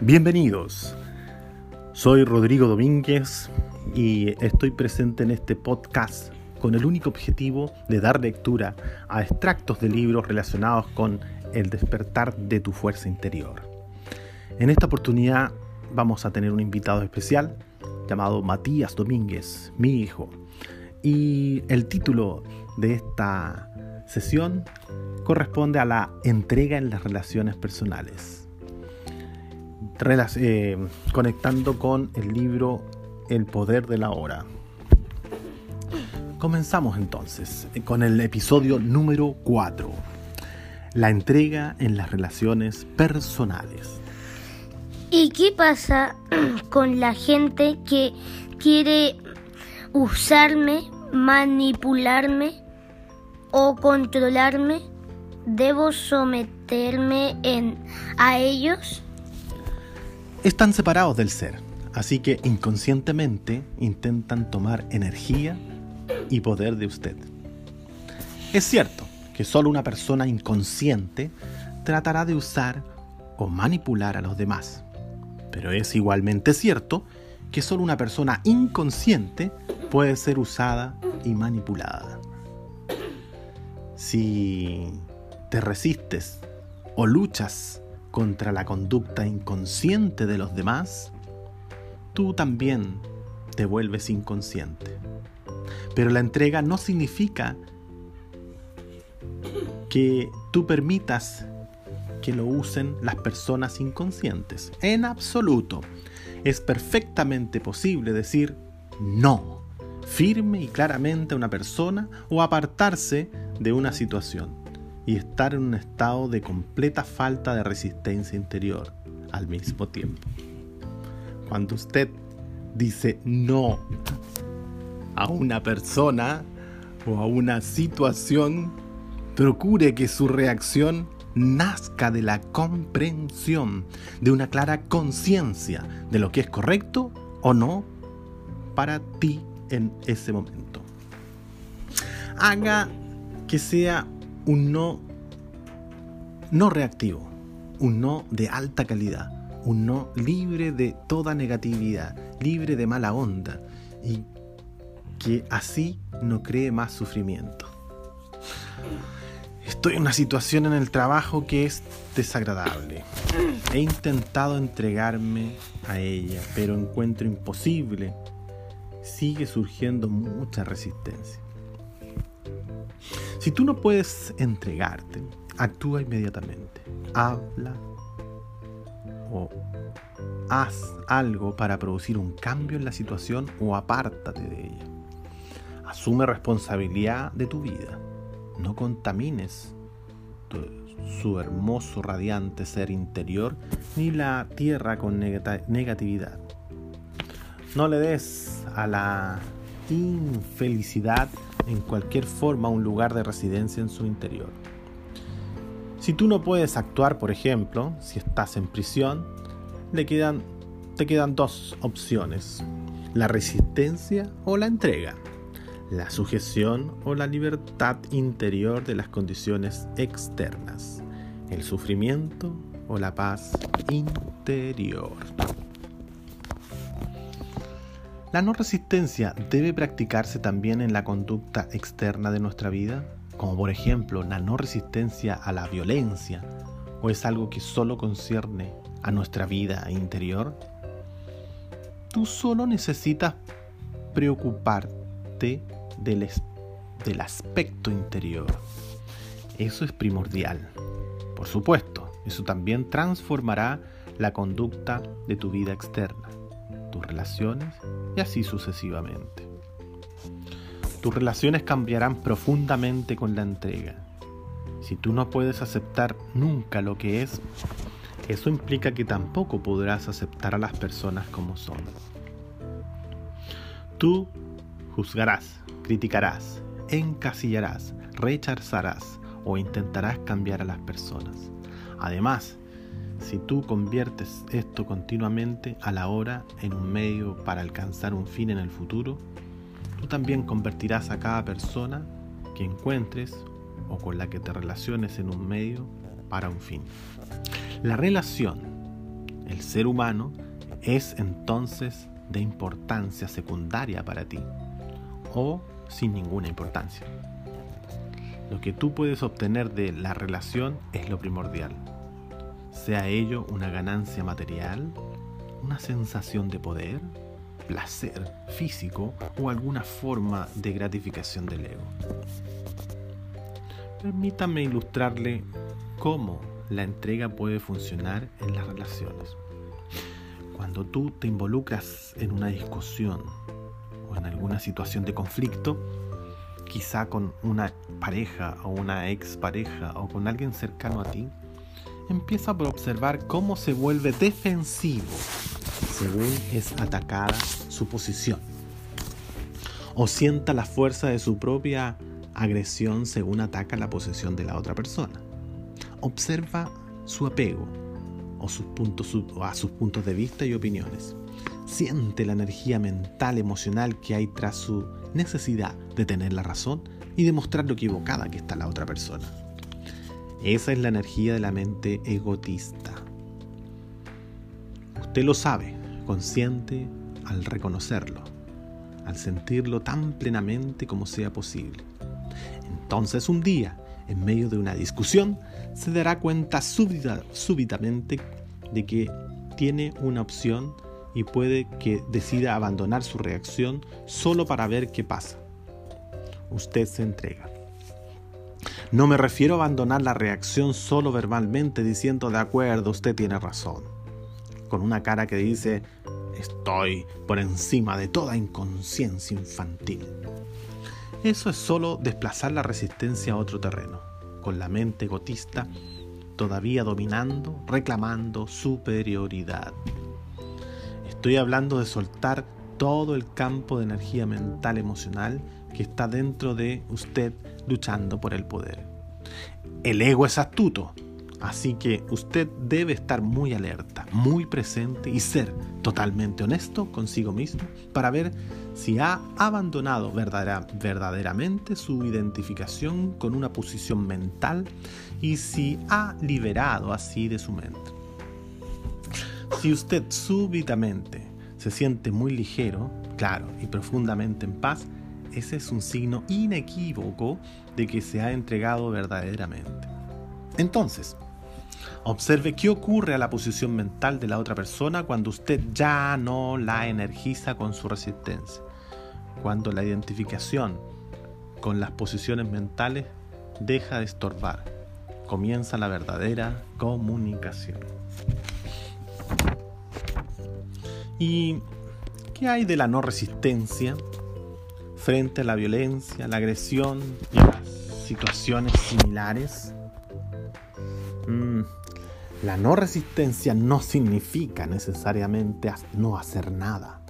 Bienvenidos. Soy Rodrigo Domínguez y estoy presente en este podcast con el único objetivo de dar lectura a extractos de libros relacionados con el despertar de tu fuerza interior. En esta oportunidad vamos a tener un invitado especial llamado Matías Domínguez, mi hijo. Y el título de esta sesión corresponde a la entrega en las relaciones personales. Eh, conectando con el libro El poder de la hora. Comenzamos entonces con el episodio número 4. La entrega en las relaciones personales. ¿Y qué pasa con la gente que quiere usarme, manipularme o controlarme? ¿Debo someterme a ellos? Están separados del ser, así que inconscientemente intentan tomar energía y poder de usted. Es cierto que solo una persona inconsciente tratará de usar o manipular a los demás, pero es igualmente cierto que solo una persona inconsciente puede ser usada y manipulada. Si te resistes o luchas contra la conducta inconsciente de los demás, tú también te vuelves inconsciente. Pero la entrega no significa que tú permitas que lo usen las personas inconscientes. En absoluto. Es perfectamente posible decir no, firme y claramente a una persona o apartarse de una situación y estar en un estado de completa falta de resistencia interior al mismo tiempo. Cuando usted dice no a una persona o a una situación, procure que su reacción nazca de la comprensión, de una clara conciencia de lo que es correcto o no para ti en ese momento. Haga que sea un no no reactivo, un no de alta calidad, un no libre de toda negatividad, libre de mala onda y que así no cree más sufrimiento. Estoy en una situación en el trabajo que es desagradable. He intentado entregarme a ella, pero encuentro imposible. Sigue surgiendo mucha resistencia. Si tú no puedes entregarte, actúa inmediatamente. Habla o haz algo para producir un cambio en la situación o apártate de ella. Asume responsabilidad de tu vida. No contamines su hermoso, radiante ser interior ni la tierra con negatividad. No le des a la infelicidad en cualquier forma un lugar de residencia en su interior. Si tú no puedes actuar, por ejemplo, si estás en prisión, le quedan, te quedan dos opciones, la resistencia o la entrega, la sujeción o la libertad interior de las condiciones externas, el sufrimiento o la paz interior. ¿La no resistencia debe practicarse también en la conducta externa de nuestra vida? Como por ejemplo la no resistencia a la violencia, o es algo que solo concierne a nuestra vida interior? Tú solo necesitas preocuparte del, del aspecto interior. Eso es primordial. Por supuesto, eso también transformará la conducta de tu vida externa tus relaciones y así sucesivamente. Tus relaciones cambiarán profundamente con la entrega. Si tú no puedes aceptar nunca lo que es, eso implica que tampoco podrás aceptar a las personas como son. Tú juzgarás, criticarás, encasillarás, rechazarás o intentarás cambiar a las personas. Además, si tú conviertes esto continuamente a la hora en un medio para alcanzar un fin en el futuro, tú también convertirás a cada persona que encuentres o con la que te relaciones en un medio para un fin. La relación el ser humano, es entonces de importancia secundaria para ti o sin ninguna importancia. Lo que tú puedes obtener de la relación es lo primordial, sea ello una ganancia material, una sensación de poder, placer físico o alguna forma de gratificación del ego. Permítame ilustrarle cómo la entrega puede funcionar en las relaciones. Cuando tú te involucras en una discusión o en alguna situación de conflicto, quizá con una pareja o una expareja o con alguien cercano a ti, empieza por observar cómo se vuelve defensivo según es atacada su posición. O sienta la fuerza de su propia agresión según ataca la posición de la otra persona. Observa su apego o sus puntos, a sus puntos de vista y opiniones. Siente la energía mental, emocional que hay tras su necesidad de tener la razón y demostrar lo equivocada que está la otra persona. Esa es la energía de la mente egotista. Usted lo sabe, consciente al reconocerlo, al sentirlo tan plenamente como sea posible. Entonces un día, en medio de una discusión, se dará cuenta súbitamente de que tiene una opción y puede que decida abandonar su reacción solo para ver qué pasa. Usted se entrega. No me refiero a abandonar la reacción solo verbalmente diciendo de acuerdo, usted tiene razón con una cara que dice, estoy por encima de toda inconsciencia infantil. Eso es solo desplazar la resistencia a otro terreno, con la mente gotista todavía dominando, reclamando superioridad. Estoy hablando de soltar todo el campo de energía mental emocional que está dentro de usted luchando por el poder. El ego es astuto, Así que usted debe estar muy alerta, muy presente y ser totalmente honesto consigo mismo para ver si ha abandonado verdaderamente su identificación con una posición mental y si ha liberado así de su mente. Si usted súbitamente se siente muy ligero, claro y profundamente en paz, ese es un signo inequívoco de que se ha entregado verdaderamente. Entonces, Observe qué ocurre a la posición mental de la otra persona cuando usted ya no la energiza con su resistencia. Cuando la identificación con las posiciones mentales deja de estorbar. Comienza la verdadera comunicación. ¿Y qué hay de la no resistencia frente a la violencia, la agresión y las situaciones similares? Mm, la no resistencia no significa necesariamente no hacer nada.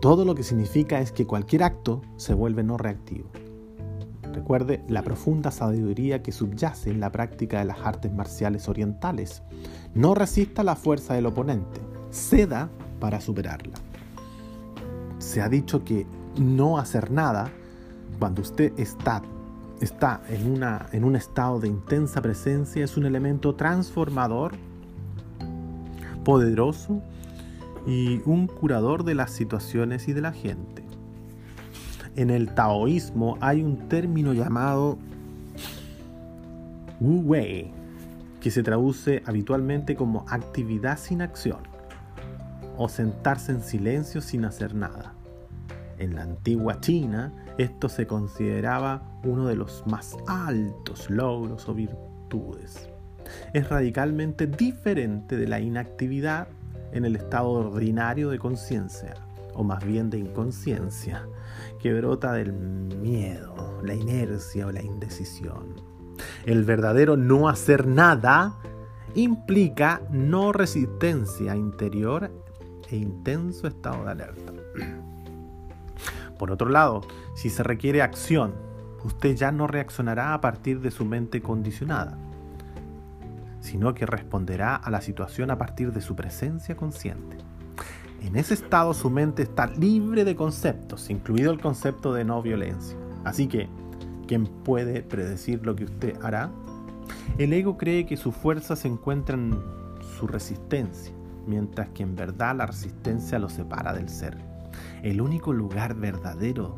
Todo lo que significa es que cualquier acto se vuelve no reactivo. Recuerde la profunda sabiduría que subyace en la práctica de las artes marciales orientales. No resista la fuerza del oponente, ceda para superarla. Se ha dicho que no hacer nada, cuando usted está está en, una, en un estado de intensa presencia, es un elemento transformador, poderoso y un curador de las situaciones y de la gente. En el taoísmo hay un término llamado Wu Wei, que se traduce habitualmente como actividad sin acción o sentarse en silencio sin hacer nada. En la antigua China, esto se consideraba uno de los más altos logros o virtudes. Es radicalmente diferente de la inactividad en el estado ordinario de conciencia, o más bien de inconsciencia, que brota del miedo, la inercia o la indecisión. El verdadero no hacer nada implica no resistencia interior e intenso estado de alerta. Por otro lado, si se requiere acción, usted ya no reaccionará a partir de su mente condicionada, sino que responderá a la situación a partir de su presencia consciente. En ese estado su mente está libre de conceptos, incluido el concepto de no violencia. Así que, ¿quién puede predecir lo que usted hará? El ego cree que su fuerza se encuentra en su resistencia, mientras que en verdad la resistencia lo separa del ser. El único lugar verdadero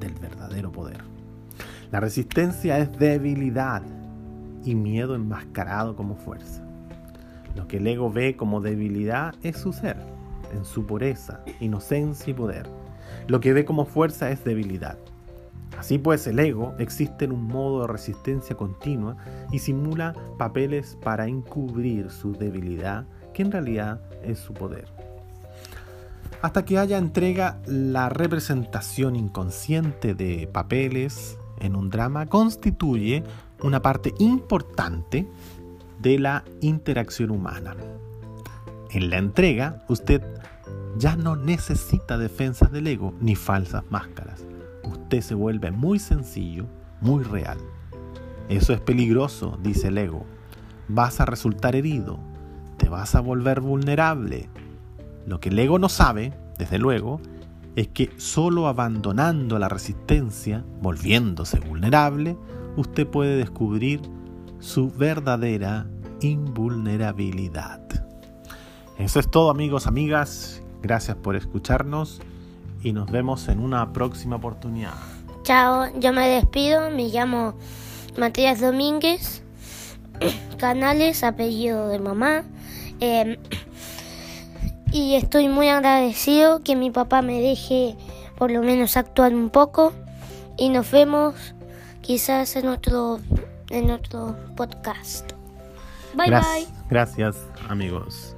del verdadero poder. La resistencia es debilidad y miedo enmascarado como fuerza. Lo que el ego ve como debilidad es su ser, en su pureza, inocencia y poder. Lo que ve como fuerza es debilidad. Así pues, el ego existe en un modo de resistencia continua y simula papeles para encubrir su debilidad, que en realidad es su poder. Hasta que haya entrega, la representación inconsciente de papeles en un drama constituye una parte importante de la interacción humana. En la entrega, usted ya no necesita defensas del ego ni falsas máscaras. Usted se vuelve muy sencillo, muy real. Eso es peligroso, dice el ego. Vas a resultar herido, te vas a volver vulnerable. Lo que el ego no sabe, desde luego, es que solo abandonando la resistencia, volviéndose vulnerable, usted puede descubrir su verdadera invulnerabilidad. Eso es todo amigos, amigas. Gracias por escucharnos y nos vemos en una próxima oportunidad. Chao, yo me despido, me llamo Matías Domínguez, Canales, apellido de mamá. Em, y estoy muy agradecido que mi papá me deje por lo menos actuar un poco y nos vemos quizás en otro en otro podcast. Bye bye. Gracias amigos.